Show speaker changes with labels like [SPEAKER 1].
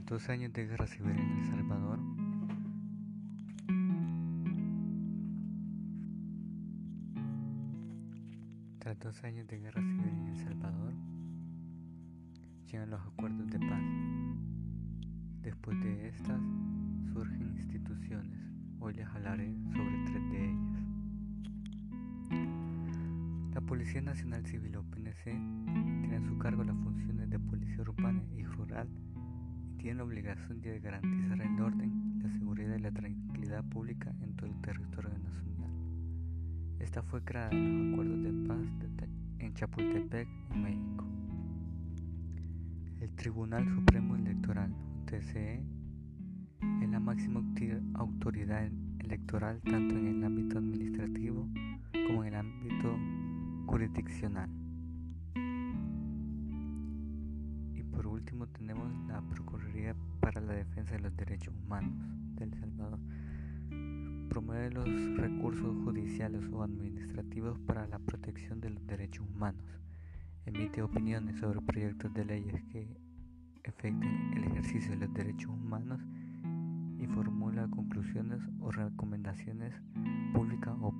[SPEAKER 1] dos años de guerra civil en El Salvador, tras dos años de guerra civil en El Salvador, llegan los acuerdos de paz. Después de estas, surgen instituciones. Hoy les hablaré sobre tres de ellas. La Policía Nacional Civil o PNC tiene a su cargo las funciones de policía urbana y rural tiene la obligación de garantizar el orden, la seguridad y la tranquilidad pública en todo el territorio nacional. Esta fue creada en los acuerdos de paz en Chapultepec, México. El Tribunal Supremo Electoral, TCE, es la máxima autoridad electoral tanto en el ámbito administrativo como en el ámbito jurisdiccional. por último tenemos la Defensa de los Derechos Humanos de El Salvador. Promueve los recursos judiciales o administrativos para la protección de los derechos humanos. Emite opiniones sobre proyectos de leyes que afecten el ejercicio de los derechos humanos y formula conclusiones o recomendaciones públicas o.